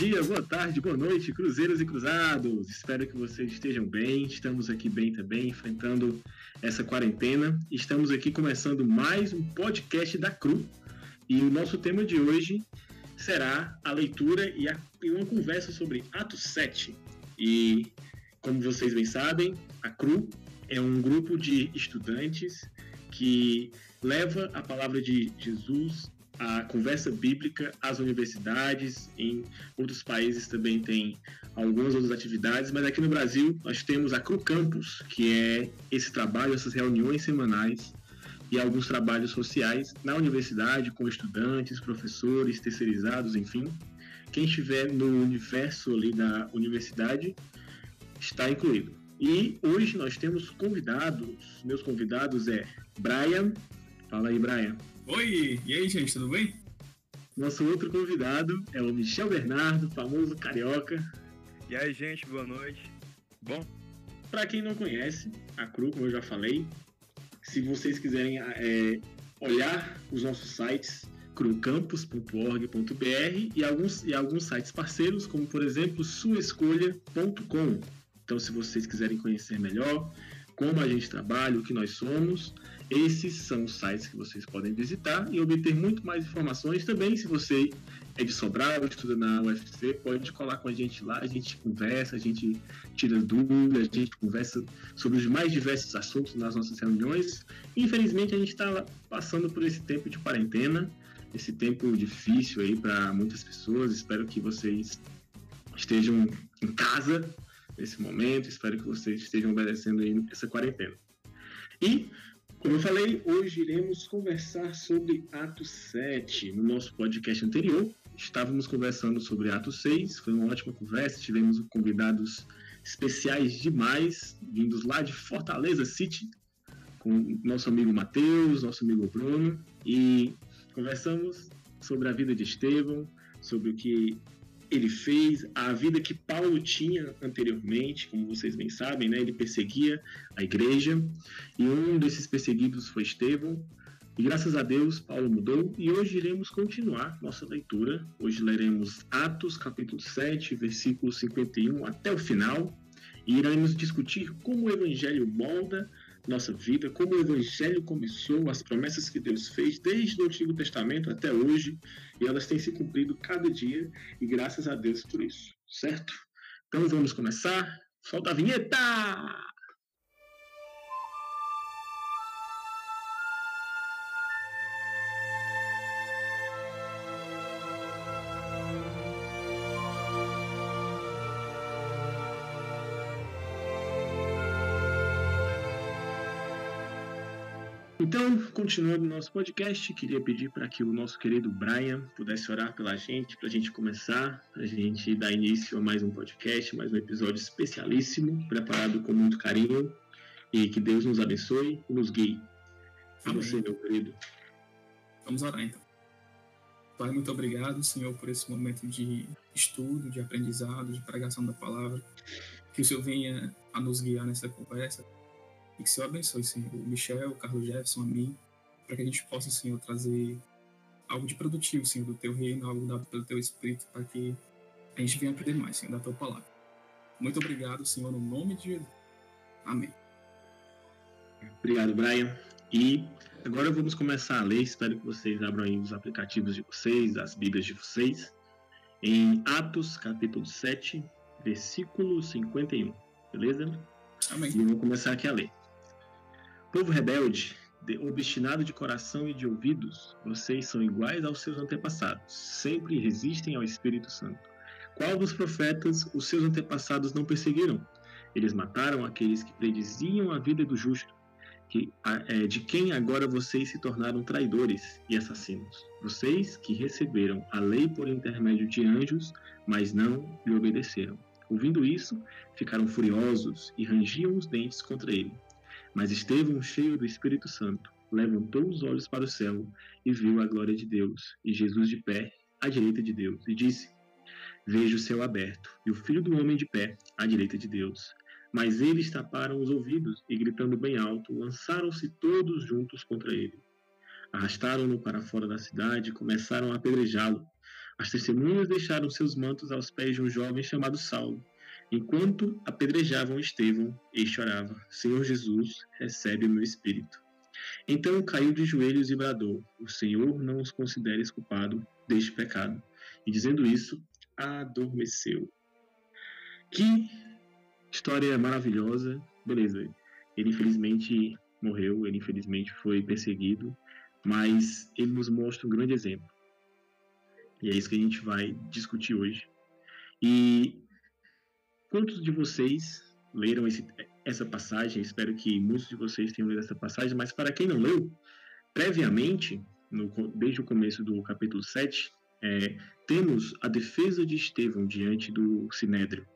dia, boa tarde, boa noite, cruzeiros e cruzados. Espero que vocês estejam bem. Estamos aqui bem também, enfrentando essa quarentena. Estamos aqui começando mais um podcast da CRU. E o nosso tema de hoje será a leitura e, a, e uma conversa sobre Atos 7. E, como vocês bem sabem, a CRU é um grupo de estudantes que leva a palavra de Jesus a conversa bíblica às universidades, em outros países também tem algumas outras atividades, mas aqui no Brasil nós temos a Cru Campus, que é esse trabalho, essas reuniões semanais e alguns trabalhos sociais na universidade com estudantes, professores, terceirizados, enfim. Quem estiver no universo ali da universidade está incluído. E hoje nós temos convidados. Meus convidados é Brian. Fala aí, Brian. Oi, e aí, gente, tudo bem? Nosso outro convidado é o Michel Bernardo, famoso carioca. E aí, gente, boa noite. Bom? Para quem não conhece, a CRU, como eu já falei, se vocês quiserem é, olhar os nossos sites, crucampus.org.br e alguns, e alguns sites parceiros, como por exemplo suaescolha.com. Então, se vocês quiserem conhecer melhor como a gente trabalha, o que nós somos, esses são os sites que vocês podem visitar e obter muito mais informações. Também, se você é de Sobral, estuda na UFC, pode colar com a gente lá, a gente conversa, a gente tira dúvidas, a gente conversa sobre os mais diversos assuntos nas nossas reuniões. Infelizmente, a gente está passando por esse tempo de quarentena, esse tempo difícil aí para muitas pessoas. Espero que vocês estejam em casa nesse momento. Espero que vocês estejam obedecendo aí essa quarentena. E como eu falei, hoje iremos conversar sobre Atos 7. No nosso podcast anterior, estávamos conversando sobre Atos 6, foi uma ótima conversa, tivemos convidados especiais demais, vindos lá de Fortaleza City, com nosso amigo Matheus, nosso amigo Bruno, e conversamos sobre a vida de Estevão, sobre o que ele fez, a vida que Paulo tinha anteriormente, como vocês bem sabem, né? Ele perseguia a igreja e um desses perseguidos foi Estevão. E graças a Deus, Paulo mudou e hoje iremos continuar nossa leitura. Hoje leremos Atos, capítulo 7, versículo 51 até o final e iremos discutir como o evangelho molda nossa vida, como o Evangelho começou, as promessas que Deus fez desde o Antigo Testamento até hoje, e elas têm se cumprido cada dia, e graças a Deus por isso, certo? Então vamos começar. Solta a vinheta! Então, continuando o nosso podcast, queria pedir para que o nosso querido Brian pudesse orar pela gente, para a gente começar, para a gente dar início a mais um podcast, mais um episódio especialíssimo, preparado com muito carinho, e que Deus nos abençoe e nos guie. A você, meu querido. Vamos orar então. Pai, muito obrigado, Senhor, por esse momento de estudo, de aprendizado, de pregação da palavra. Que o Senhor venha a nos guiar nessa conversa e que o Senhor abençoe, Senhor, o Michel, o Carlos Jefferson, a mim, para que a gente possa, Senhor, trazer algo de produtivo, Senhor, do Teu reino, algo dado pelo Teu Espírito, para que a gente venha aprender mais, Senhor, da Tua palavra. Muito obrigado, Senhor, no nome de Jesus. Amém. Obrigado, Brian. E agora vamos começar a ler. Espero que vocês abram aí os aplicativos de vocês, as Bíblias de vocês, em Atos, capítulo 7, versículo 51. Beleza? Amém. E vamos começar aqui a ler. Povo rebelde, obstinado de coração e de ouvidos, vocês são iguais aos seus antepassados, sempre resistem ao Espírito Santo. Qual dos profetas os seus antepassados não perseguiram? Eles mataram aqueles que prediziam a vida do justo, que, é, de quem agora vocês se tornaram traidores e assassinos. Vocês que receberam a lei por intermédio de anjos, mas não lhe obedeceram. Ouvindo isso, ficaram furiosos e rangiam os dentes contra ele. Mas Estevão, cheio do Espírito Santo, levantou os olhos para o céu e viu a glória de Deus e Jesus de pé à direita de Deus e disse: Vejo o céu aberto e o filho do homem de pé à direita de Deus. Mas eles taparam os ouvidos e, gritando bem alto, lançaram-se todos juntos contra ele. Arrastaram-no para fora da cidade e começaram a apedrejá-lo. As testemunhas deixaram seus mantos aos pés de um jovem chamado Saulo. Enquanto apedrejavam Estevão, este orava: Senhor Jesus, recebe o meu espírito. Então caiu de joelhos e bradou: O Senhor não os considere culpado deste pecado. E dizendo isso, adormeceu. Que história maravilhosa. Beleza. Ele infelizmente morreu, ele infelizmente foi perseguido, mas ele nos mostra um grande exemplo. E é isso que a gente vai discutir hoje. E quantos de vocês leram esse, essa passagem? Espero que muitos de vocês tenham lido essa passagem, mas para quem não leu, previamente, no, desde o começo do capítulo 7, é, temos a defesa de Estevão diante do Sinédrio.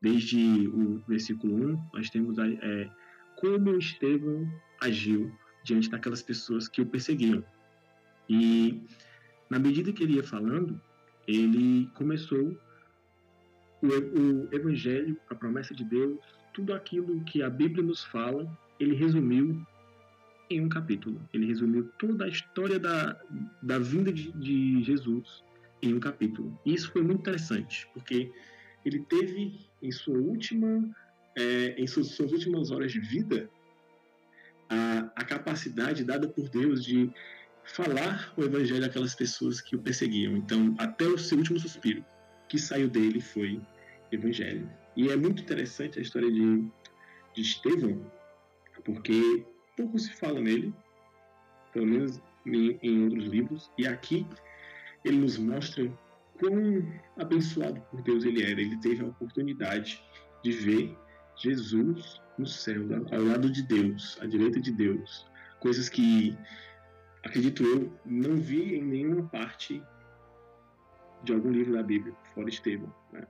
Desde o versículo 1, nós temos a, é, como Estevão agiu diante daquelas pessoas que o perseguiam. E na medida que ele ia falando, ele começou o, o Evangelho, a promessa de Deus, tudo aquilo que a Bíblia nos fala, ele resumiu em um capítulo. Ele resumiu toda a história da, da vinda de, de Jesus em um capítulo. E isso foi muito interessante, porque ele teve em sua última, é, em suas, suas últimas horas de vida, a, a capacidade dada por Deus de falar o evangelho àquelas pessoas que o perseguiam. Então, até o seu último suspiro, que saiu dele foi evangelho. E é muito interessante a história de, de Estevão, porque pouco se fala nele, pelo menos em, em outros livros, e aqui ele nos mostra quão abençoado por Deus ele era. Ele teve a oportunidade de ver Jesus no céu, ao lado de Deus, à direita de Deus. Coisas que, acredito eu, não vi em nenhuma parte de algum livro da Bíblia, fora Estevão. Né?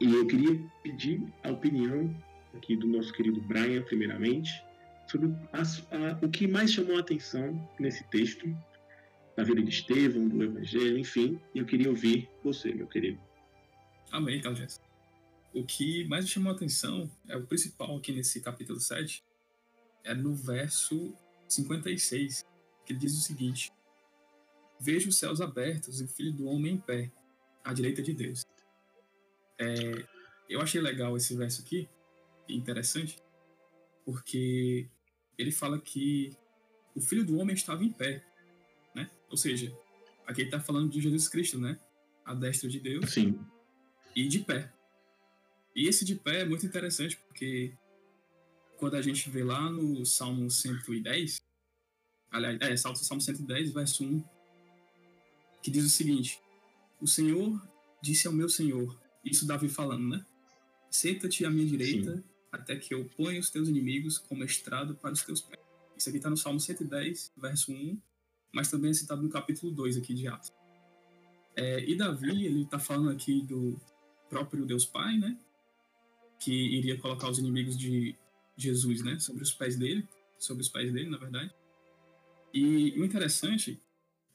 E eu queria pedir a opinião aqui do nosso querido Brian, primeiramente, sobre a, a, o que mais chamou a atenção nesse texto da vida de Estevão, do Evangelho, enfim. E eu queria ouvir você, meu querido. Amém, Caldes. O que mais me chamou a atenção, é o principal aqui nesse capítulo 7, é no verso 56, que ele diz o seguinte: Vejo os céus abertos e o filho do homem em pé, à direita de Deus. É, eu achei legal esse verso aqui, interessante, porque ele fala que o filho do homem estava em pé. Ou seja, aqui ele está falando de Jesus Cristo, né? A destra de Deus. Sim. E de pé. E esse de pé é muito interessante porque quando a gente vê lá no Salmo 110, aliás, é, Salmo, Salmo 110, verso 1, que diz o seguinte: O Senhor disse ao meu Senhor, isso Davi falando, né? Senta-te à minha direita Sim. até que eu ponha os teus inimigos como estrado para os teus pés. Isso aqui está no Salmo 110, verso 1, mas também é citado no capítulo 2 aqui de Atos. É, e Davi, ele está falando aqui do próprio Deus Pai, né? Que iria colocar os inimigos de Jesus, né? Sobre os pés dele, sobre os pés dele, na verdade. E o interessante,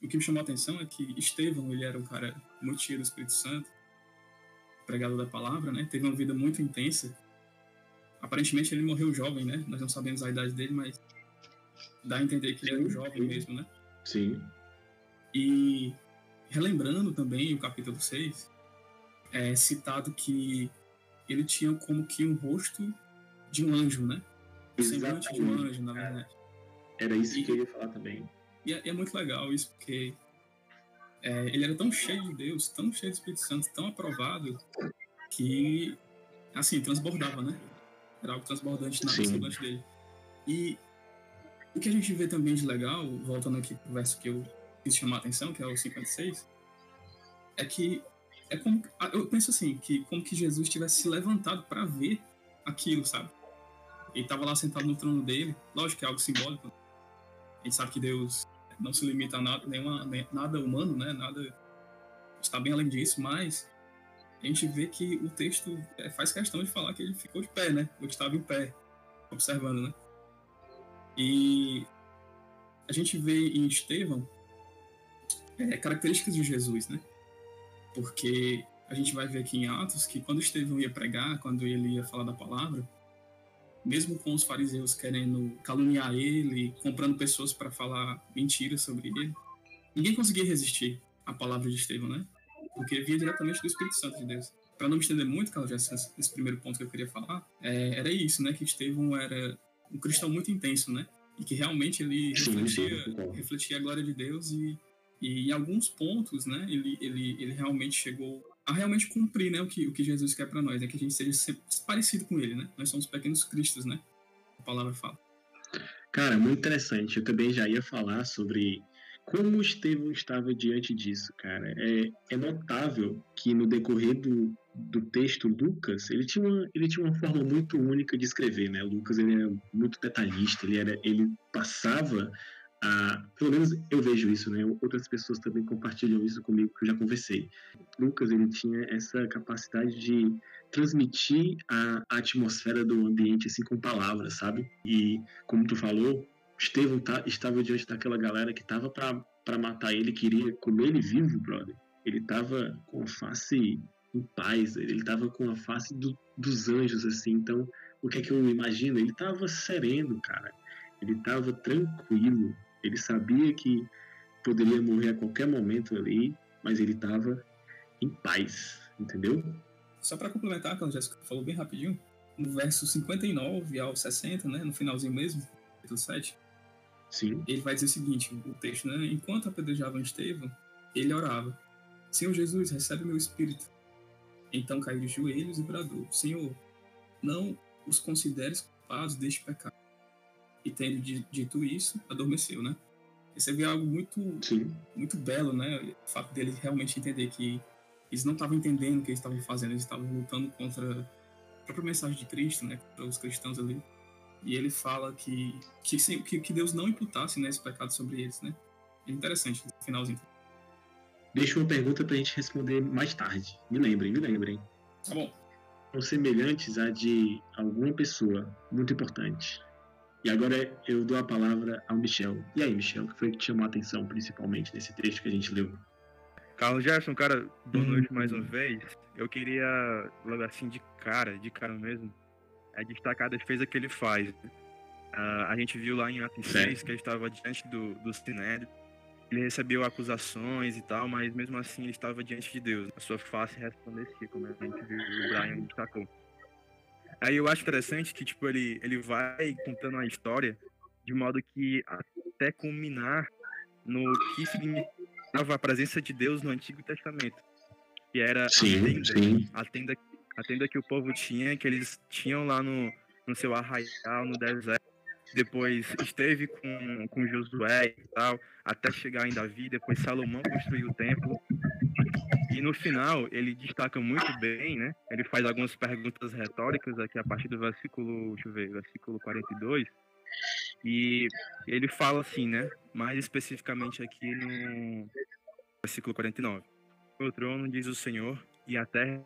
o que me chamou a atenção é que Estevão, ele era um cara muito cheio do Espírito Santo, pregador da palavra, né? Teve uma vida muito intensa. Aparentemente ele morreu jovem, né? Nós não sabemos a idade dele, mas dá a entender que ele era um jovem mesmo, né? Sim. E relembrando também o capítulo 6, é citado que ele tinha como que um rosto de um anjo, né? O semblante de um anjo, na verdade. Era isso e, que eu ia falar também. E é, é muito legal isso, porque é, ele era tão cheio de Deus, tão cheio do Espírito Santo, tão aprovado, que, assim, transbordava, né? Era algo transbordante na semblante dele. E o que a gente vê também de legal, voltando aqui pro verso que eu quis chamar a atenção, que é o 56, é que é como eu penso assim, que como que Jesus tivesse se levantado para ver aquilo, sabe? Ele estava lá sentado no trono dele, lógico que é algo simbólico. A gente sabe que Deus não se limita a nada, nenhuma, nada humano, né? Nada está bem além disso, mas a gente vê que o texto é, faz questão de falar que ele ficou de pé, né? Ou estava em pé, observando, né? E a gente vê em Estevão é, características de Jesus, né? Porque a gente vai ver aqui em Atos que quando Estevão ia pregar, quando ele ia falar da palavra, mesmo com os fariseus querendo caluniar ele, comprando pessoas para falar mentiras sobre ele, ninguém conseguia resistir. a palavra de Estevão, né? Porque vinha diretamente do Espírito Santo de Deus. Para não me estender muito, Carlos, esse primeiro ponto que eu queria falar, é, era isso, né? Que Estevão era um cristão muito intenso, né? E que realmente ele refletia, refletia a glória de Deus e, e em alguns pontos, né? Ele, ele, ele realmente chegou a realmente cumprir, né? O que, o que Jesus quer para nós, é que a gente seja parecido com ele, né? Nós somos pequenos cristos, né? A palavra fala. Cara, muito interessante. Eu também já ia falar sobre como Estevão estava diante disso, cara. É, é notável que no decorrer do, do texto Lucas, ele tinha, uma, ele tinha uma forma muito única de escrever, né? Lucas ele era muito detalhista, ele, era, ele passava a, pelo menos eu vejo isso, né? Outras pessoas também compartilham isso comigo, que eu já conversei. Lucas ele tinha essa capacidade de transmitir a, atmosfera do ambiente assim com palavras, sabe? E como tu falou, Estevão tá, estava diante daquela galera que tava para matar ele, queria comer ele vivo, brother. Ele tava com a face em paz, ele tava com a face do, dos anjos, assim. Então, o que é que eu imagino? Ele tava sereno, cara. Ele tava tranquilo. Ele sabia que poderia morrer a qualquer momento ali, mas ele tava em paz, entendeu? Só para complementar, como a Jéssica falou bem rapidinho, no verso 59 ao 60, né, no finalzinho mesmo, capítulo 7, Sim. Ele vai dizer o seguinte, o texto, né? Enquanto apedrejavam Estevão, ele orava: Senhor Jesus, recebe meu espírito. Então caiu de joelhos e bradou: Senhor, não os consideres culpados deste pecado. E tendo dito isso, adormeceu, né? Esse é algo muito, Sim. muito belo, né? O fato dele realmente entender que eles não estavam entendendo o que eles estavam fazendo, eles estavam lutando contra a própria mensagem de Cristo, né? Para os cristãos ali. E ele fala que, que, que, Deus não imputasse né, esse pecado sobre eles, né? É interessante esse finalzinho. Deixa uma pergunta pra gente responder mais tarde. Me lembrem, me lembrem. Tá bom. São semelhantes a de alguma pessoa muito importante. E agora eu dou a palavra ao Michel. E aí, Michel, o que foi que te chamou a atenção, principalmente nesse trecho que a gente leu? Carlos Gerson, cara, boa uhum. noite mais uma vez. Eu queria, logo assim, de cara, de cara mesmo, é destacar a defesa que ele faz. Uh, a gente viu lá em Atos 6 que ele estava diante do, do Sinédrio. Ele recebeu acusações e tal, mas mesmo assim ele estava diante de Deus. A sua face resplandecia, como a gente viu o Brian destacou. Aí eu acho interessante que tipo ele, ele vai contando a história de modo que até culminar no que significava a presença de Deus no Antigo Testamento, que era sim, a, tenda, sim. a tenda a tenda que o povo tinha, que eles tinham lá no, no seu arraial, no deserto. Depois esteve com, com Josué e tal, até chegar em Davi. Depois Salomão construiu o templo. E no final, ele destaca muito bem, né? Ele faz algumas perguntas retóricas aqui a partir do versículo, deixa eu ver, versículo 42. E ele fala assim, né? Mais especificamente aqui no versículo 49. O trono, diz o Senhor, e a terra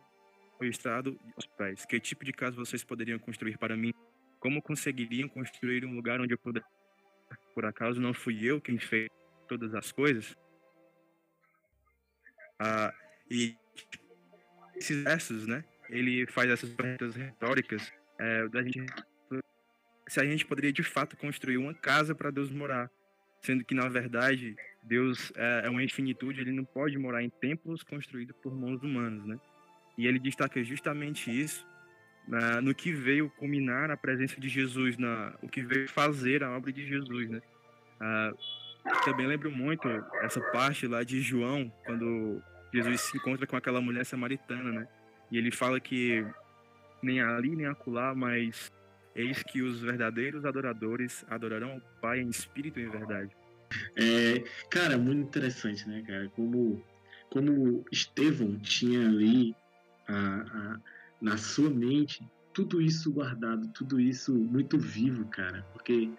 o estrado aos pés. Que tipo de casa vocês poderiam construir para mim? Como conseguiriam construir um lugar onde eu pudesse? Por acaso não fui eu quem fez todas as coisas? Ah, e esses versos, né? Ele faz essas perguntas retóricas é, da gente se a gente poderia de fato construir uma casa para Deus morar, sendo que na verdade Deus é, é uma infinitude, ele não pode morar em templos construídos por mãos humanas, né? E ele destaca justamente isso na, no que veio culminar a presença de Jesus, na, o que veio fazer a obra de Jesus, né? Ah, também lembro muito essa parte lá de João, quando Jesus se encontra com aquela mulher samaritana, né? E ele fala que nem ali nem acolá, mas eis que os verdadeiros adoradores adorarão o Pai em espírito e em verdade. É, cara, muito interessante, né, cara? Como, como Estevão tinha ali a, a, na sua mente tudo isso guardado, tudo isso muito vivo, cara, porque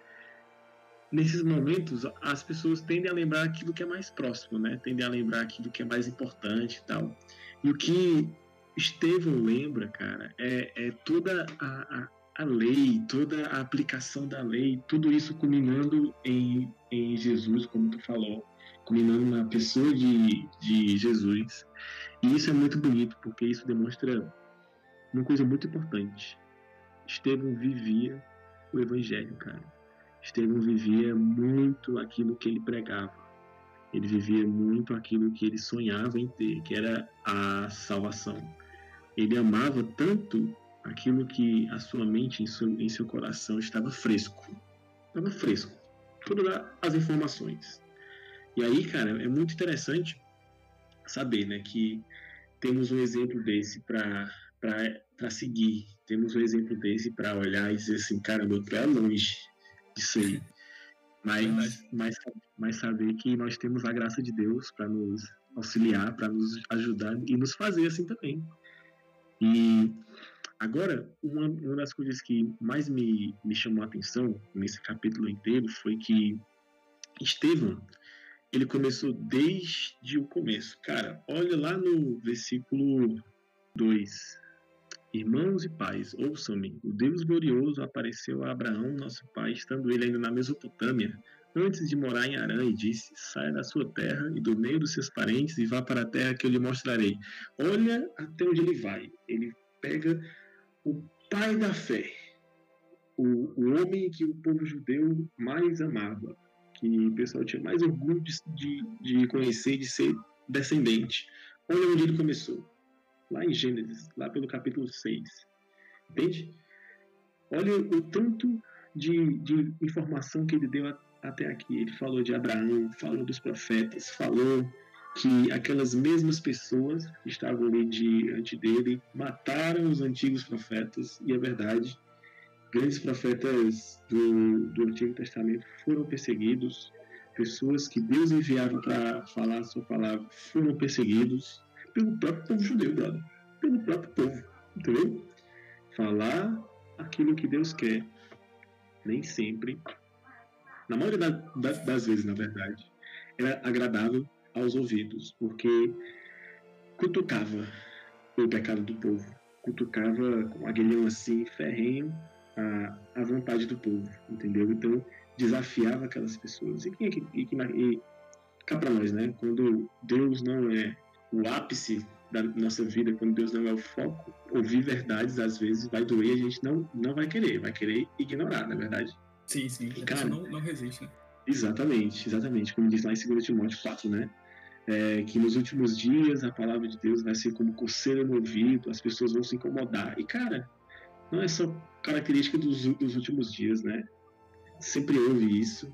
nesses momentos as pessoas tendem a lembrar aquilo que é mais próximo, né? Tendem a lembrar aquilo que é mais importante e tal. E o que Estevão lembra, cara, é, é toda a, a, a, lei, toda a aplicação da lei, tudo isso culminando em, em Jesus, como tu falou, culminando na pessoa de, de Jesus. E isso é muito bonito, porque isso demonstra uma coisa muito importante. Estevão vivia o evangelho, cara. Estevão vivia muito aquilo que ele pregava. Ele vivia muito aquilo que ele sonhava em ter, que era a salvação. Ele amava tanto aquilo que a sua mente, em seu, em seu coração, estava fresco. Estava fresco. Todas as informações. E aí, cara, é muito interessante saber, né, que temos um exemplo desse para seguir. Temos um exemplo desse para olhar e dizer assim, cara, meu pé é longe disso aí. Mas, mas, mas saber que nós temos a graça de Deus para nos auxiliar, para nos ajudar e nos fazer assim também. E agora, uma, uma das coisas que mais me, me chamou a atenção nesse capítulo inteiro foi que Estevão, ele começou desde o começo. Cara, olha lá no versículo 2. Irmãos e pais, ouçam-me. O Deus glorioso apareceu a Abraão, nosso pai, estando ele ainda na Mesopotâmia, antes de morar em Arã, e disse: Saia da sua terra e do meio dos seus parentes e vá para a terra que eu lhe mostrarei. Olha até onde ele vai. Ele pega o pai da fé, o, o homem que o povo judeu mais amava, que o pessoal tinha mais orgulho de, de, de conhecer, de ser descendente. Olha onde ele começou lá em Gênesis, lá pelo capítulo 6. Entende? Olha o tanto de, de informação que ele deu a, até aqui. Ele falou de Abraão, falou dos profetas, falou que aquelas mesmas pessoas que estavam ali diante dele mataram os antigos profetas, e é verdade, grandes profetas do, do Antigo Testamento foram perseguidos, pessoas que Deus enviava para falar a sua palavra foram perseguidos, pelo próprio povo judeu, brother. Pelo próprio povo, entendeu? Falar aquilo que Deus quer. Nem sempre, na maioria da, da, das vezes, na verdade, era agradável aos ouvidos, porque cutucava o pecado do povo, cutucava com aguilhão assim, ferrenho, a, a vontade do povo, entendeu? Então, desafiava aquelas pessoas. E quem é que. E, e, cá para nós, né? Quando Deus não é o ápice da nossa vida, quando Deus não é o foco, ouvir verdades às vezes vai doer, a gente não, não vai querer, vai querer ignorar, na é verdade. Sim, sim, a cara, não, não resiste, né? Exatamente, exatamente, como diz lá em 2 Timóteo 4, né? É, que nos últimos dias a palavra de Deus vai ser como coceira no ouvido, as pessoas vão se incomodar. E, cara, não é só característica dos, dos últimos dias, né? Sempre houve isso,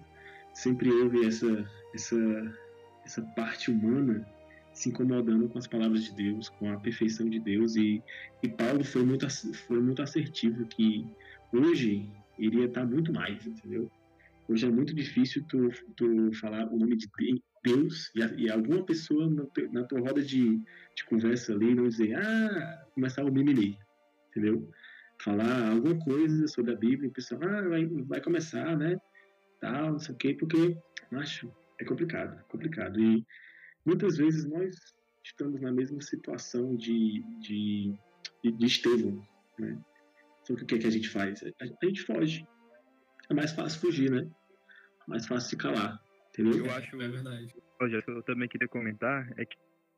sempre houve essa, essa, essa parte humana se incomodando com as palavras de Deus, com a perfeição de Deus. E, e Paulo foi muito, foi muito assertivo que hoje iria estar muito mais, entendeu? Hoje é muito difícil tu, tu falar o nome de Deus e, e alguma pessoa na, na tua roda de, de conversa ali não dizer, ah, começar o mimimi, entendeu? Falar alguma coisa sobre a Bíblia, e o pessoal, ah, vai, vai começar, né? Tal, não sei o quê, porque, acho, é complicado, complicado. E muitas vezes nós estamos na mesma situação de, de, de, de Estevão, né? Só que o que, é que a gente faz? A, a, gente foge. É mais fácil fugir, né? Mais fácil se calar, entendeu? Eu acho, é verdade. Olha, eu também queria comentar é que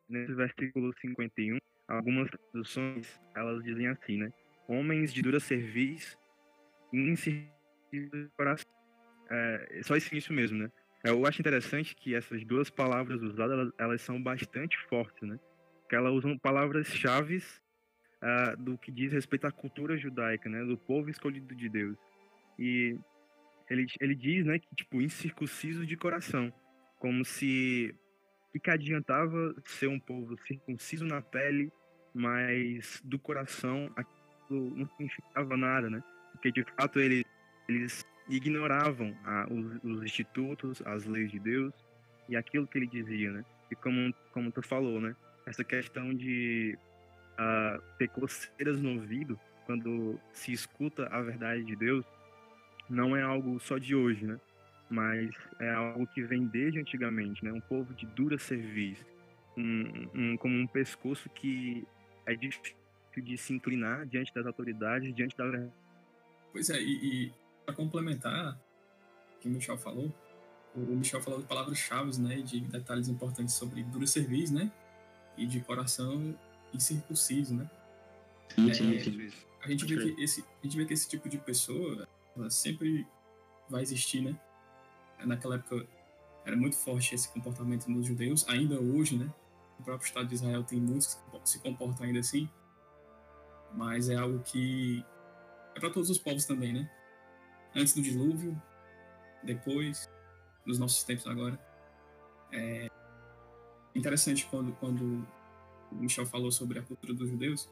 nesse versículo 51, algumas traduções, elas dizem assim, né? Homens de dura e incircuncisos de coração. É, só isso mesmo, né? Eu acho interessante que essas duas palavras usadas, elas, elas são bastante fortes, né? Que elas usam palavras-chave uh, do que diz respeito à cultura judaica, né? Do povo escolhido de Deus. E ele, ele diz, né, que, tipo, incircunciso de coração. Como se... O que adiantava ser um povo circunciso na pele, mas do coração aquilo não significava nada, né? Porque, de fato, ele, eles ignoravam a, os, os, institutos, as leis de Deus e aquilo que ele dizia, né? E como, como tu falou, né? Essa questão de uh, ter coceiras no ouvido quando se escuta a verdade de Deus não é algo só de hoje, né? Mas é algo que vem desde antigamente, né? Um povo de dura cerviz, um, um, como um pescoço que é difícil de se inclinar diante das autoridades, diante da verdade. Pois é, e, e para complementar o que o Michel falou, o Michel falou de palavras-chave, né, de detalhes importantes sobre duro serviço, né, e de coração incircunciso, né. Sim, sim, é, sim. A gente vê que esse, a gente vê que esse tipo de pessoa sempre vai existir, né. Naquela época era muito forte esse comportamento nos judeus, ainda hoje, né? O próprio Estado de Israel tem muitos que se comportam ainda assim, mas é algo que é para todos os povos também, né? Antes do dilúvio, depois, nos nossos tempos agora. É interessante quando, quando o Michel falou sobre a cultura dos judeus.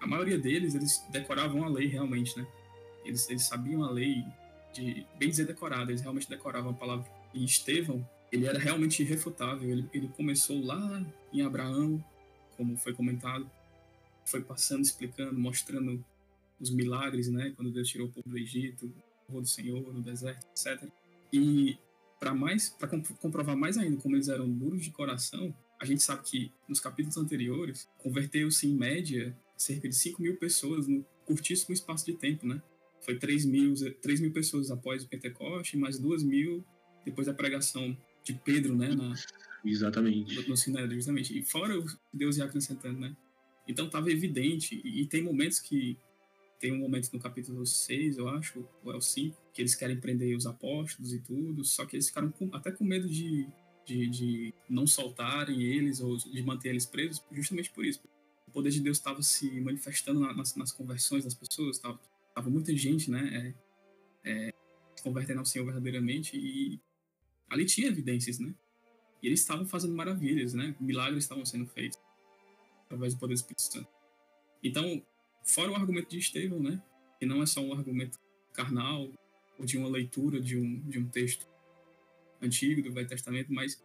A maioria deles, eles decoravam a lei realmente, né? Eles, eles sabiam a lei de bem dizer decorada, eles realmente decoravam a palavra. E Estevão, ele era realmente irrefutável. Ele, ele começou lá em Abraão, como foi comentado, foi passando, explicando, mostrando os milagres, né? Quando Deus tirou o povo do Egito, o povo do Senhor no deserto, etc. E para mais, para comprovar mais ainda como eles eram duros de coração, a gente sabe que nos capítulos anteriores converteu-se em média cerca de 5 mil pessoas no curtíssimo espaço de tempo, né? Foi 3 mil, 3 mil pessoas após o Pentecoste, mais 2 mil depois da pregação de Pedro, né? Na, exatamente. No, no Sinédrio, justamente. E fora o Deus ia acrescentando, né? Então estava evidente, e, e, tem momentos que. Tem um momento no capítulo 6, eu acho, ou é o 5, que eles querem prender os apóstolos e tudo, só que eles ficaram com, até com medo de, de, de, não soltarem eles ou de manter eles presos, justamente por isso. O poder de Deus estava se manifestando nas, nas, conversões das pessoas, estava tava muita gente, né, é, é, convertendo ao Senhor verdadeiramente e ali tinha evidências, né? E eles estavam fazendo maravilhas, né? Milagres estavam sendo feitos através do poder do Espírito Santo. Então, fora o argumento de Estevão, né? Que não é só um argumento carnal ou de uma leitura de um, de um texto antigo do Velho Testamento, mas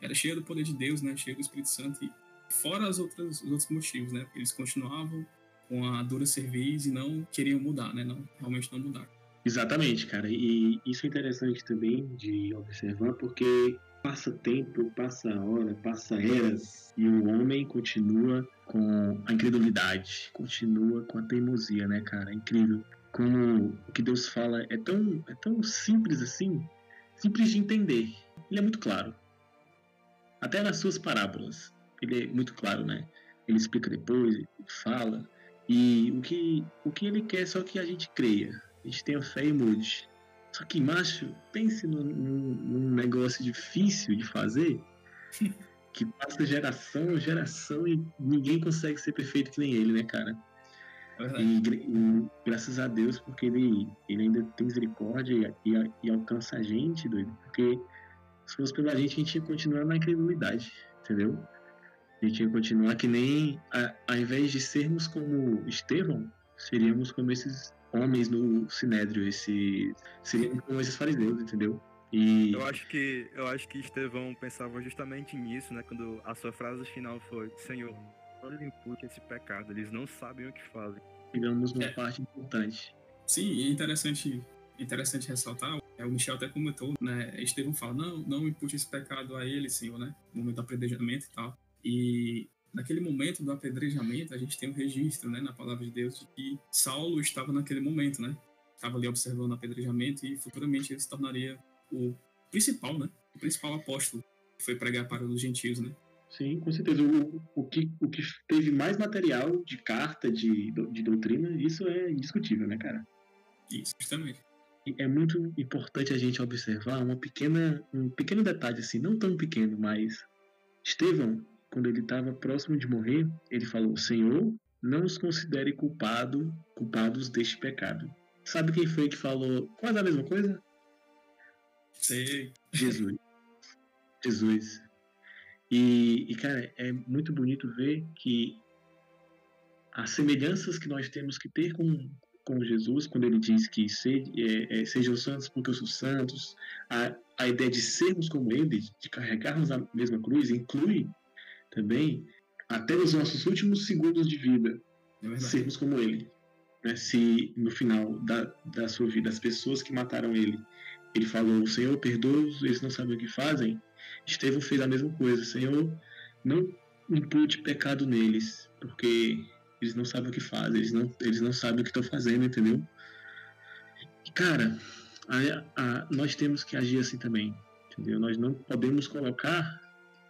era cheio do poder de Deus, né? Cheio do Espírito Santo e fora as outras, os outros motivos, né? Eles continuavam com a dura cerviz e não queriam mudar, né? Não, realmente não mudaram. Exatamente, cara. E isso é interessante também de observar, porque passa tempo, passa hora, passa eras e o homem continua com a incredulidade, continua com a teimosia, né, cara? É incrível como o que Deus fala é tão, é tão simples assim, simples de entender. Ele é muito claro. Até nas suas parábolas, ele é muito claro, né? Ele explica depois, fala. E o que, o que ele quer é só que a gente creia, a gente tenha fé e mude. Só que, macho, pense num, num negócio difícil de fazer, que passa geração, geração e ninguém consegue ser perfeito que nem ele, né, cara? E, e, graças a Deus, porque ele, ele ainda tem misericórdia e, e, e, alcança a gente, doido. Porque se fosse pela gente, a gente ia continuar na incredulidade, entendeu? A gente ia continuar que nem, a, ao invés de sermos como Estevão, seríamos como esses homens no Sinédrio, esse, seriam como esses fariseus, entendeu? E... Eu acho que eu acho que Estevão pensava justamente nisso, né? Quando a sua frase final foi: Senhor, não lhe impute esse pecado, eles não sabem o que fazem. Chegamos numa é. parte importante. Sim, é interessante, interessante ressaltar. É, o Michel até comentou, né? Estevão fala: não, não impute esse pecado a ele, Senhor, né? No momento do apredejamento e tal. E naquele momento do apedrejamento, a gente tem um registro, né, na palavra de Deus, de que Saulo estava naquele momento, né? Estava ali observando o apedrejamento e futuramente ele se tornaria o principal, né? O principal apóstolo que foi pregar para os gentios, né? Sim, com certeza. O, o, que, o que teve mais material de carta, de, de doutrina, isso é indiscutível, né, cara? Isso, justamente. E é muito importante a gente observar uma pequena, um pequeno detalhe, assim, não tão pequeno, mas Estevão quando ele estava próximo de morrer, ele falou: Senhor, não os considere culpado, culpados deste pecado. Sabe quem foi que falou quase a mesma coisa? Sei. Jesus. Jesus. E, e, cara, é muito bonito ver que as semelhanças que nós temos que ter com, com Jesus, quando ele diz que se, é, é, sejam santos porque eu sou santos, a, a ideia de sermos como ele, de carregarmos a mesma cruz, inclui também, até nos nossos últimos segundos de vida, é sermos como ele. Né? Se no final da, da sua vida, as pessoas que mataram ele, ele falou: Senhor, perdoa-os, eles não sabem o que fazem. Estevão fez a mesma coisa: Senhor, não impute pecado neles, porque eles não sabem o que fazem, eles não, eles não sabem o que estão fazendo, entendeu? Cara, a, a, nós temos que agir assim também, entendeu? Nós não podemos colocar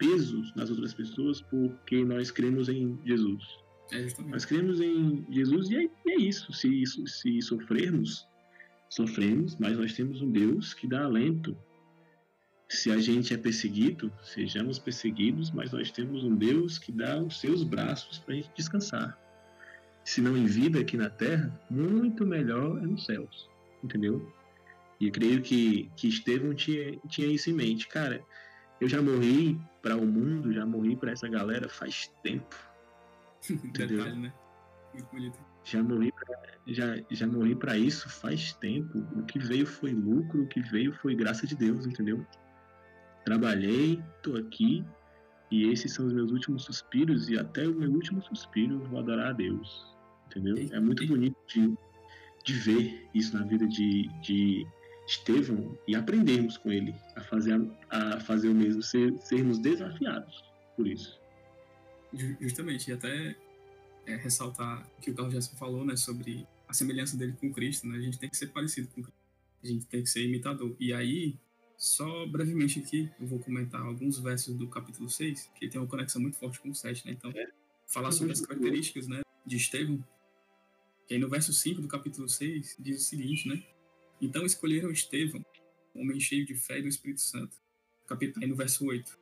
pesos nas outras pessoas porque nós cremos em Jesus. É nós cremos em Jesus e é, é isso. Se, se sofrermos, sofremos, mas nós temos um Deus que dá alento. se a gente é perseguido, sejamos perseguidos, mas nós temos um Deus que dá os seus braços para a gente descansar. Se não em vida aqui na terra, muito melhor é nos céus, entendeu? E eu creio que, que Estevão tinha, tinha isso em mente. Cara, eu já morri para o mundo, já morri para essa galera faz tempo. Entendeu? Detalhe, né? Muito bonito. Já morri pra, já, já morri para isso faz tempo. O que veio foi lucro, o que veio foi graça de Deus, entendeu? Trabalhei, tô aqui e esses são os meus últimos suspiros e até o meu último suspiro eu vou adorar a Deus, entendeu? É muito bonito de, de ver isso na vida de, de Estevão e aprendermos com ele a fazer, a, fazer o mesmo, ser, sermos desafiados por isso. Justamente, e até é, ressaltar o que o Carlos Gerson falou, né, sobre a semelhança dele com Cristo, né? A gente tem que ser parecido com Cristo. A gente tem que ser imitador. E aí, só brevemente aqui, eu vou comentar alguns versos do capítulo 6, que tem uma conexão muito forte com o 7, né? Então, é. falar sobre as características, né, de Estevão. Que aí no verso 5 do capítulo 6 diz o seguinte, né? Então escolheram Estevão, homem cheio de fé e do Espírito Santo. Aí no verso 8.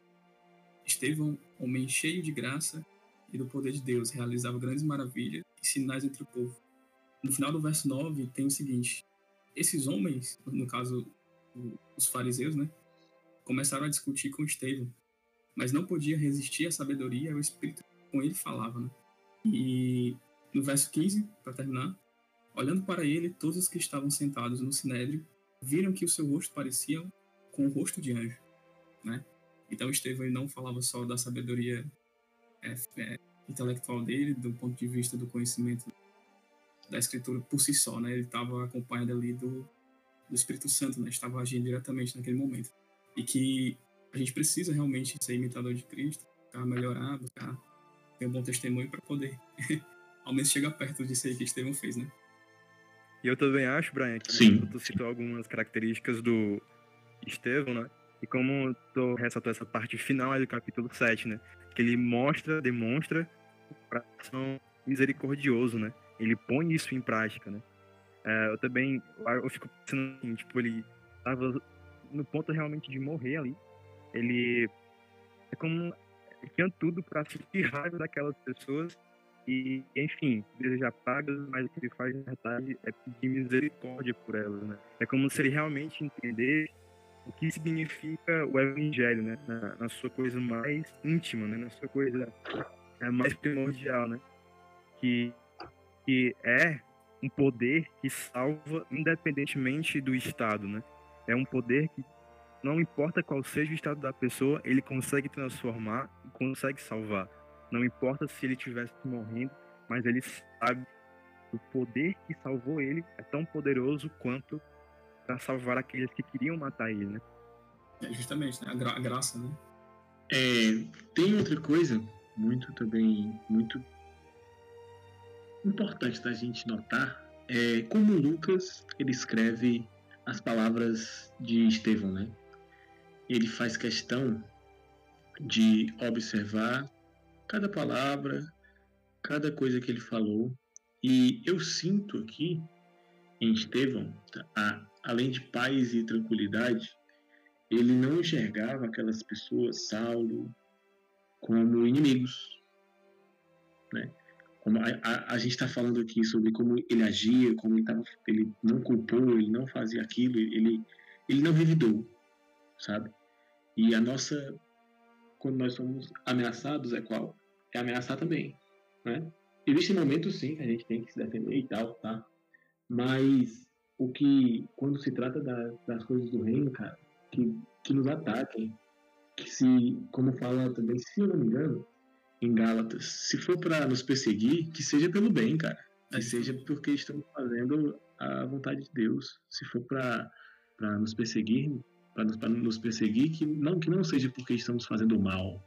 Estevão, homem cheio de graça e do poder de Deus, realizava grandes maravilhas e sinais entre o povo. No final do verso 9 tem o seguinte: esses homens, no caso os fariseus, né, começaram a discutir com Estevão, mas não podia resistir à sabedoria e ao espírito com ele falava, né? E no verso 15, para terminar, olhando para ele, todos os que estavam sentados no sinédrio viram que o seu rosto parecia com o rosto de anjo, né? Então Estevão não falava só da sabedoria é, é, intelectual dele, do ponto de vista do conhecimento da escritura por si só, né? Ele estava acompanhado ali do, do Espírito Santo, né? Estava agindo diretamente naquele momento. E que a gente precisa realmente ser imitador de Cristo, para melhorar, buscar ter um bom testemunho para poder ao menos chegar perto disso aí que Estevão fez, né? E eu também acho, Brian, que Sim. tu citou algumas características do Estevão, né? E como tu ressaltou essa parte final do capítulo 7, né? Que ele mostra, demonstra o coração misericordioso, né? Ele põe isso em prática, né? É, eu também, eu fico pensando assim, tipo, ele tava no ponto realmente de morrer ali. Ele é como tinha tudo para sentir raiva daquelas pessoas e, enfim, desejar pragas, mas o que ele faz na verdade é pedir misericórdia por elas, né? É como se ele realmente entender o que significa o evangelho, né? Na, na sua coisa mais íntima, né? Na sua coisa é, mais primordial, né? Que, que é um poder que salva independentemente do estado, né? É um poder que não importa qual seja o estado da pessoa, ele consegue transformar e consegue salvar. Não importa se ele estivesse morrendo, mas ele sabe que o poder que salvou ele é tão poderoso quanto para salvar aqueles que queriam matar ele, né? É justamente, né? a, gra a graça, né? É, tem outra coisa muito também muito importante da gente notar é como Lucas ele escreve as palavras de Estevão, né? Ele faz questão de observar cada palavra, cada coisa que ele falou. E eu sinto aqui em Estevão, tá? além de paz e tranquilidade, ele não enxergava aquelas pessoas, Saulo, como inimigos. Né? Como a, a, a gente está falando aqui sobre como ele agia, como ele, tava, ele não culpou, ele não fazia aquilo, ele, ele não revidou, sabe? E a nossa, quando nós somos ameaçados, é qual? É ameaçar também, né? Existem momentos, sim, que a gente tem que se defender e tal, tá? Mas o que, quando se trata da, das coisas do reino, cara, que, que nos ataquem, que se, como fala também, se eu não me engano, em Gálatas, se for para nos perseguir, que seja pelo bem, cara. Que seja porque estamos fazendo a vontade de Deus. Se for para nos perseguir, para nos, nos perseguir, que não, que não seja porque estamos fazendo mal,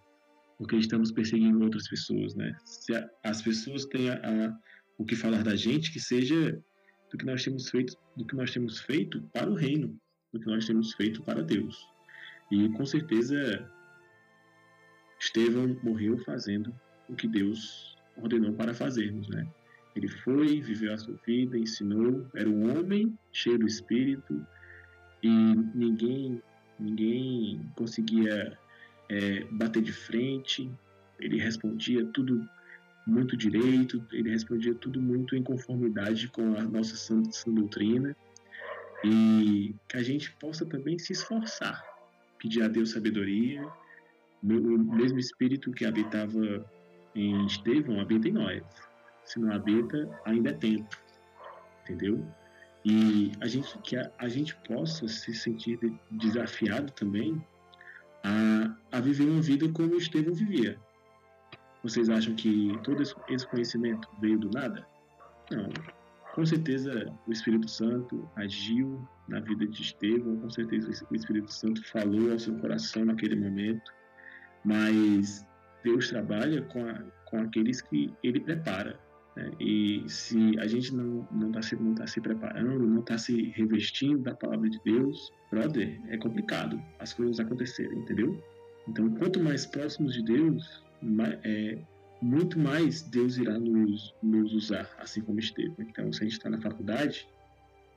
porque estamos perseguindo outras pessoas, né? Se a, as pessoas têm a, a, o que falar da gente, que seja do que nós temos feito, do que nós temos feito para o reino, do que nós temos feito para Deus. E com certeza Estevão morreu fazendo o que Deus ordenou para fazermos, né? Ele foi, viveu a sua vida, ensinou, era um homem cheio do Espírito e ninguém ninguém conseguia é, bater de frente, ele respondia tudo muito direito, ele respondia tudo muito em conformidade com a nossa sã, sã doutrina e que a gente possa também se esforçar, pedir a Deus sabedoria, o mesmo espírito que habitava em Estevão habita em nós. Se não habita, ainda é tempo, entendeu? E a gente que a, a gente possa se sentir desafiado também a, a viver uma vida como Estevão vivia. Vocês acham que todo esse conhecimento veio do nada? Não. Com certeza o Espírito Santo agiu na vida de Estevão, com certeza o Espírito Santo falou ao seu coração naquele momento, mas Deus trabalha com, a, com aqueles que ele prepara. Né? E se a gente não não está se, não tá se preparando, não está se revestindo da palavra de Deus, brother, é complicado as coisas acontecerem, entendeu? Então, quanto mais próximos de Deus, mais, é, muito mais Deus irá nos, nos usar, assim como esteve. Então, se a gente está na faculdade,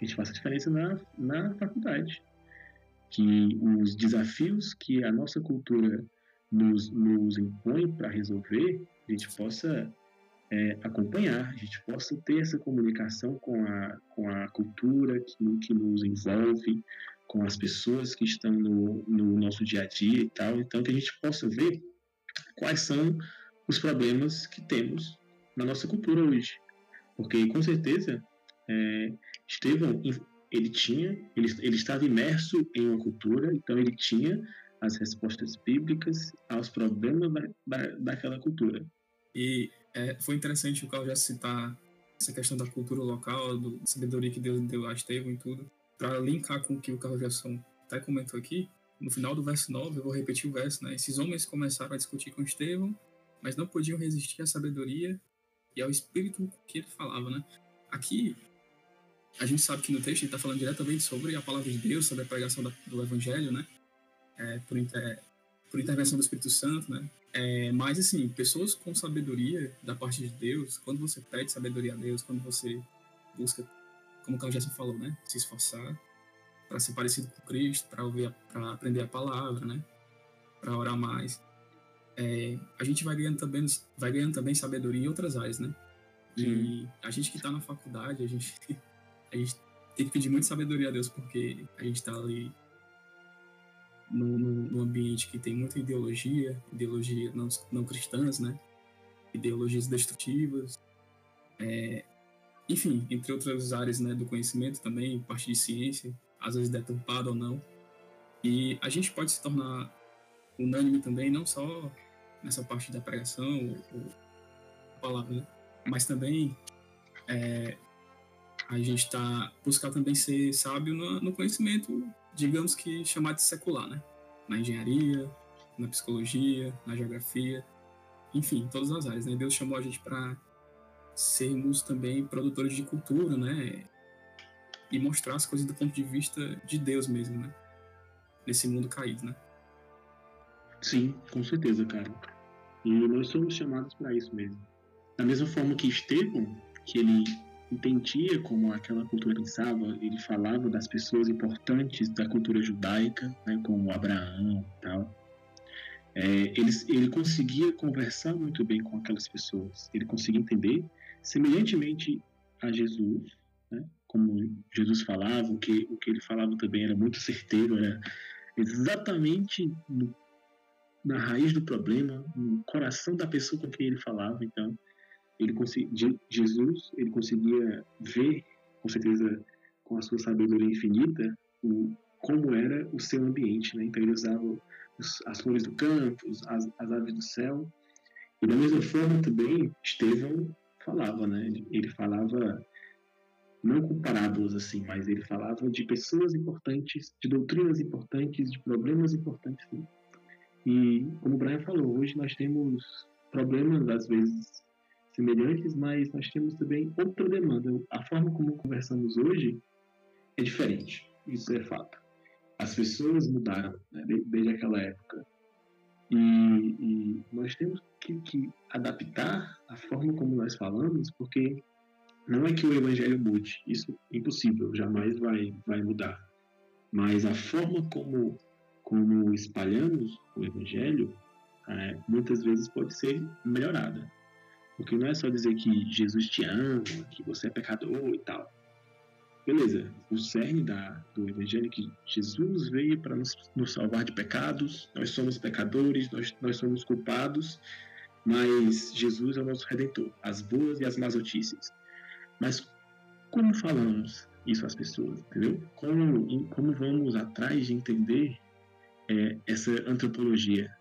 a gente faça diferença na, na faculdade. Que os desafios que a nossa cultura nos, nos impõe para resolver, a gente possa é, acompanhar, a gente possa ter essa comunicação com a, com a cultura que, que nos envolve, com as pessoas que estão no, no nosso dia a dia e tal, então que a gente possa ver quais são os problemas que temos na nossa cultura hoje. Porque, com certeza, é, Estevão, ele tinha, ele, ele estava imerso em uma cultura, então ele tinha as respostas bíblicas aos problemas da, da, daquela cultura. E é, foi interessante o Carl já citar essa questão da cultura local, do sabedoria que Deus deu a Estevão e tudo, para linkar com o que o Carl Jason até comentou aqui. No final do verso 9, eu vou repetir o verso, né? Esses homens começaram a discutir com Estevão, mas não podiam resistir à sabedoria e ao espírito que ele falava, né? Aqui, a gente sabe que no texto ele está falando diretamente sobre a palavra de Deus, sobre a pregação da, do evangelho, né? é, por, inter, por, intervenção do Espírito Santo, né? É, mas, assim, pessoas com sabedoria da parte de Deus, quando você pede sabedoria a Deus, quando você busca, como o Carl Gerson falou, né? Se esforçar para ser parecido com Cristo, para ouvir, para aprender a palavra, né? Para orar mais. É, a gente vai ganhando também, vai ganhando também sabedoria em outras áreas, né? E a gente que está na faculdade, a gente, a gente tem que pedir muita sabedoria a Deus, porque a gente está ali no, no, ambiente que tem muita ideologia, ideologia não, não cristãs, né? Ideologias destrutivas, é, enfim, entre outras áreas né, do conhecimento também, parte de ciência, às vezes deturpada ou não. E a gente pode se tornar unânime também, não só nessa parte da pregação ou, ou palavra, né? mas também é, a gente está buscar também ser sábio no, no conhecimento digamos que chamado de secular, né? Na engenharia, na psicologia, na geografia, enfim, em todas as áreas, né? Deus chamou a gente para sermos também produtores de cultura, né? E mostrar as coisas do ponto de vista de Deus mesmo, né? Nesse mundo caído, né? Sim, com certeza, cara. E nós somos chamados para isso mesmo. Da mesma forma que Estevão, que ele entendia como aquela cultura pensava, ele falava das pessoas importantes da cultura judaica, né, como Abraão e tal. É, ele, ele conseguia conversar muito bem com aquelas pessoas, ele conseguia entender, semelhantemente a Jesus, né, como Jesus falava, o que, o que ele falava também era muito certeiro, era exatamente no, na raiz do problema, no coração da pessoa com quem ele falava, então ele Jesus ele conseguia ver, com certeza, com a sua sabedoria infinita, o, como era o seu ambiente. Né? Então ele usava os, as flores do campo, as, as aves do céu. E da mesma forma também Estevão falava, né? Ele falava não com parábolas assim, mas ele falava de pessoas importantes, de doutrinas importantes, de problemas importantes. Né? E como o Brian falou, hoje nós temos problemas às vezes semelhantes, mas nós temos também outra demanda. A forma como conversamos hoje é diferente, isso é fato. As pessoas mudaram né, desde aquela época. E, e nós temos que, que, adaptar a forma como nós falamos, porque não é que o evangelho mude, isso é impossível, jamais vai, vai mudar. Mas a forma como como espalhamos o evangelho, é, muitas vezes pode ser melhorada. Porque não é só dizer que Jesus te ama, que você é pecador e tal. Beleza, o cerne da, do evangelho é que Jesus veio para nos, nos, salvar de pecados, nós somos pecadores, nós, nós somos culpados, mas Jesus é o nosso redentor, as boas e as más notícias. Mas como falamos isso às pessoas, entendeu? Como, como vamos atrás de entender é, essa antropologia,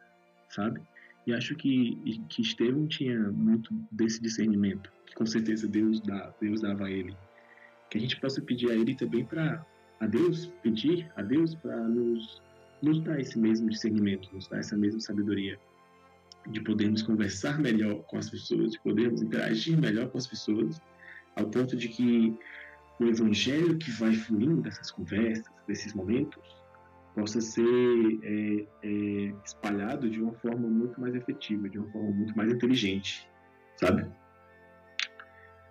sabe? E acho que, que Estevão tinha muito desse discernimento, que com certeza Deus, dá, Deus dava a ele. Que a gente possa pedir a ele também para a Deus, pedir a Deus para nos, nos dar esse mesmo discernimento, nos dar essa mesma sabedoria, de podermos conversar melhor com as pessoas, de podermos interagir melhor com as pessoas, ao ponto de que o evangelho que vai fluindo dessas conversas, desses momentos, possa ser é, é, espalhado de uma forma muito mais efetiva, de uma forma muito mais inteligente, sabe?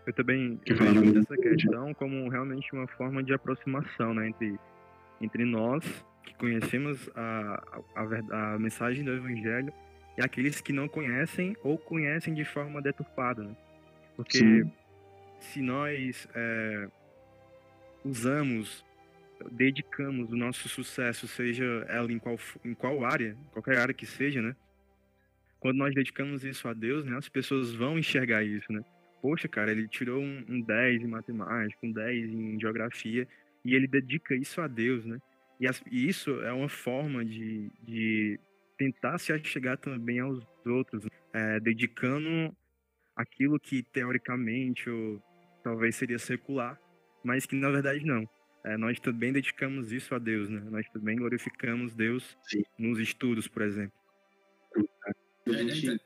Eu também vejo essa questão como realmente uma forma de aproximação né, entre, entre nós, que conhecemos a, a, a mensagem do Evangelho, e aqueles que não conhecem ou conhecem de forma deturpada. Né? Porque Sim. se nós é, usamos dedicamos o nosso sucesso, seja ela em qual, em qual área, qualquer área que seja, né? Quando nós dedicamos isso a Deus, né? As pessoas vão enxergar isso, né? Poxa, cara, ele tirou um, um 10 em matemática, um 10 em geografia, e ele dedica isso a Deus, né? E, as, e isso é uma forma de, de tentar se achegar também aos outros, é, dedicando aquilo que teoricamente ou talvez seria secular, mas que na verdade não é, nós também dedicamos isso a Deus, né? Nós também glorificamos Deus Sim. nos estudos, por exemplo. É, é,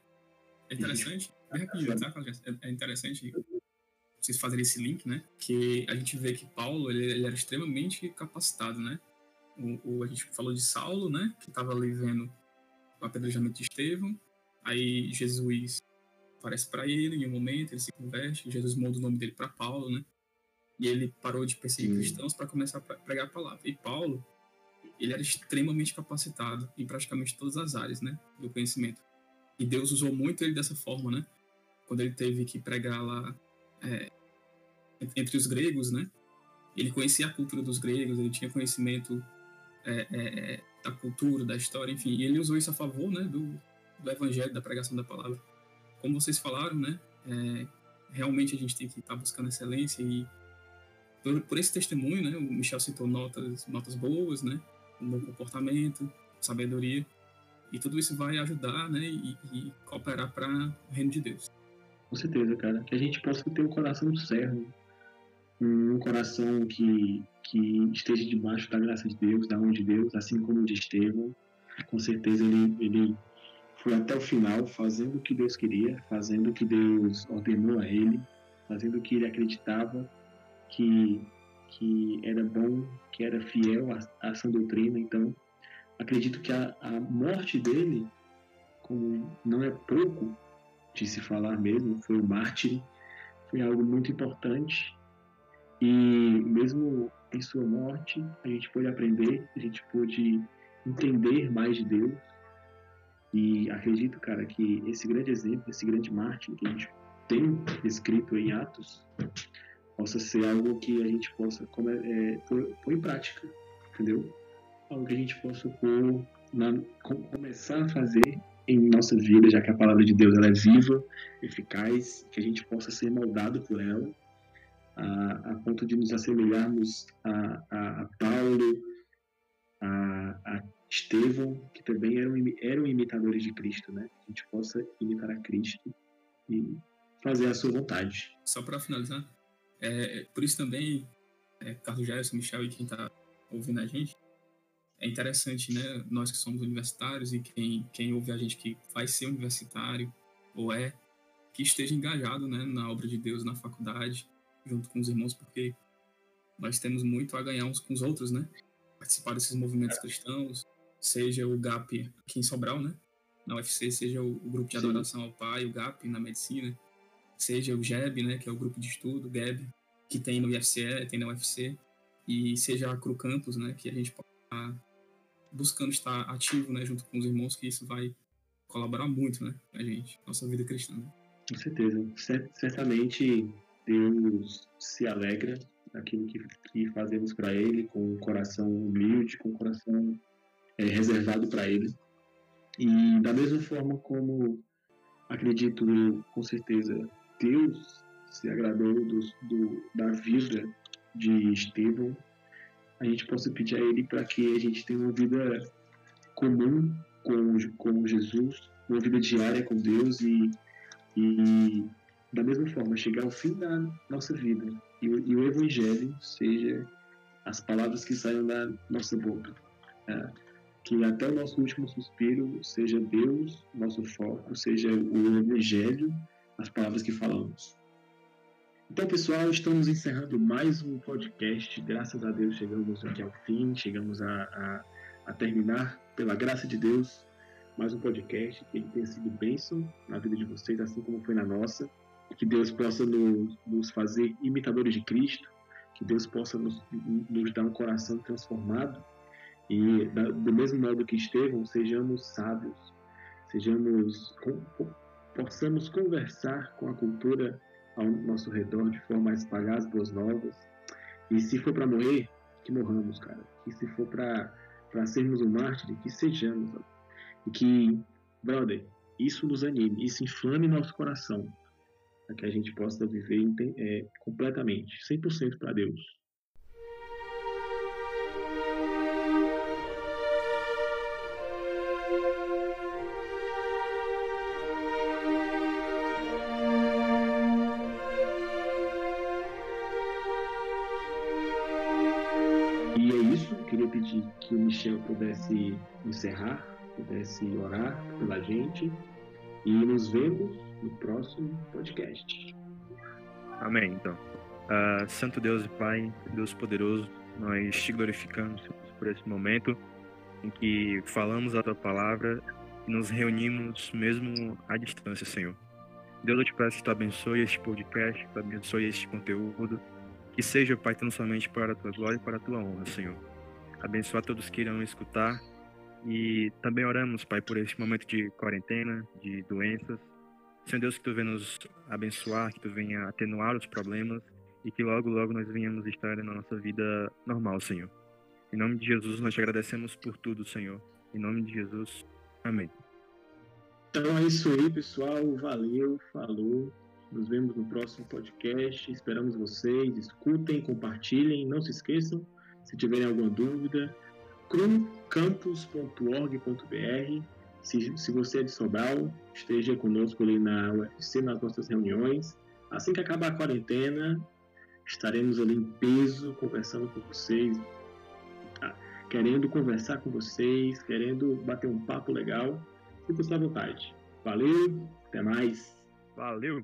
é interessante, é rapidinho, tá? É interessante vocês fazerem esse link, né? Que a gente vê que Paulo, ele, ele era extremamente capacitado, né? O, o, a gente falou de Saulo, né? Que estava ali vendo o apedrejamento de Estevão. Aí Jesus aparece para ele em um momento, ele se converte, Jesus muda o nome dele para Paulo, né? E ele parou de perseguir Sim. cristãos para começar a pregar a palavra. E Paulo, ele era extremamente capacitado em praticamente todas as áreas, né, do conhecimento. E Deus usou muito ele dessa forma, né? Quando ele teve que pregar lá é, entre os gregos, né? Ele conhecia a cultura dos gregos, ele tinha conhecimento é, é, é da cultura, da história, enfim. E ele usou isso a favor, né, do, do evangelho, da pregação da palavra. Como vocês falaram, né? É, realmente a gente tem que estar tá buscando excelência e por, por esse testemunho, né, o Michel citou notas, notas boas, né, um bom comportamento, sabedoria, e tudo isso vai ajudar, né, e, e cooperar para o reino de Deus. Com certeza, cara, que a gente possa ter um coração certo, um coração que, que esteja debaixo da graça de Deus, da mão de Deus, assim como o de Estevão. Com certeza ele, ele foi até o final fazendo o que Deus queria, fazendo o que Deus ordenou a ele, fazendo o que ele acreditava que, que era bom, que era fiel à, à sua doutrina. Então, acredito que a, a morte dele, como não é pouco de se falar mesmo, foi o mártir, foi algo muito importante. E mesmo em sua morte, a gente pôde aprender, a gente pôde entender mais de Deus. E acredito, cara, que esse grande exemplo, esse grande mártir que a gente tem escrito em Atos, possa ser algo que a gente possa come, é, pôr, pôr, em prática, entendeu? Algo que a gente possa pôr na, começar a fazer em nossa vida, já que a palavra de Deus ela é viva, eficaz, que a gente possa ser moldado por ela, a, a ponto de nos assemelharmos a, a, a Paulo, a, a Estevão, que também eram, eram imitadores de Cristo, né? A gente possa imitar a Cristo e fazer a sua vontade. Só para finalizar, é, por isso também, é, Carlos Gerson, Michel e quem está ouvindo a gente, é interessante, né? Nós que somos universitários e quem, quem ouve a gente que vai ser universitário ou é, que esteja engajado né, na obra de Deus na faculdade, junto com os irmãos, porque nós temos muito a ganhar uns com os outros, né? Participar desses movimentos cristãos, seja o GAP aqui em Sobral, né? Na UFC, seja o, o grupo de adoração ao Pai, o GAP na medicina, seja o GEB, né, que é o grupo de estudo, GEB, que tem no IFCE, tem na UFC, e seja a Cru Campus, né, que a gente pode estar buscando estar ativo, né, junto com os irmãos, que isso vai colaborar muito, né, a gente, nossa vida cristã. Com certeza. Certamente Deus se alegra daquilo que, que fazemos para Ele, com um coração humilde, com um coração é, reservado para Ele. E da mesma forma como acredito com certeza, Deus se agradou do, do, da vida de Estevão, a gente possa pedir a Ele para que a gente tenha uma vida comum com, com Jesus, uma vida diária com Deus e, e da mesma forma chegar ao fim da nossa vida e, e o Evangelho seja as palavras que saiam da nossa boca. É, que até o nosso último suspiro seja Deus, nosso foco, seja o Evangelho, as palavras que falamos. Então, pessoal, estamos encerrando mais um podcast. Graças a Deus chegamos aqui ao fim, chegamos a, a, a terminar, pela graça de Deus, mais um podcast. Que ele tenha sido bênção na vida de vocês, assim como foi na nossa. Que Deus possa nos, nos fazer imitadores de Cristo, que Deus possa nos, nos dar um coração transformado e da, do mesmo modo que Estevão, sejamos sábios, sejamos possamos conversar com a cultura ao nosso redor de forma a espalhar as boas novas. E se for para morrer, que morramos, cara. E se for para sermos um mártir, que sejamos. Ó. E que, brother, isso nos anime, isso inflame nosso coração, para que a gente possa viver é, completamente, 100% para Deus. Que o Michel pudesse encerrar, pudesse orar pela gente e nos vemos no próximo podcast. Amém. Então, uh, Santo Deus e Pai, Deus poderoso, nós te glorificamos por esse momento em que falamos a tua palavra e nos reunimos mesmo à distância, Senhor. Deus, eu te peço que tu abençoe este podcast, que tu abençoe este conteúdo, que seja, Pai, tão somente para a tua glória e para a tua honra, Senhor abençoar todos que irão escutar. E também oramos, Pai, por esse momento de quarentena, de doenças. Senhor Deus, que Tu venha nos abençoar, que Tu venha atenuar os problemas e que logo, logo nós venhamos estar na nossa vida normal, Senhor. Em nome de Jesus, nós te agradecemos por tudo, Senhor. Em nome de Jesus, amém. Então é isso aí, pessoal. Valeu, falou. Nos vemos no próximo podcast. Esperamos vocês. Escutem, compartilhem. Não se esqueçam se tiverem alguma dúvida, crumcampus.org.br. Se, se você é de Sobral, esteja conosco ali na UFC, nas nossas reuniões. Assim que acabar a quarentena, estaremos ali em peso, conversando com vocês, tá? querendo conversar com vocês, querendo bater um papo legal. Fique à vontade. Valeu, até mais. Valeu!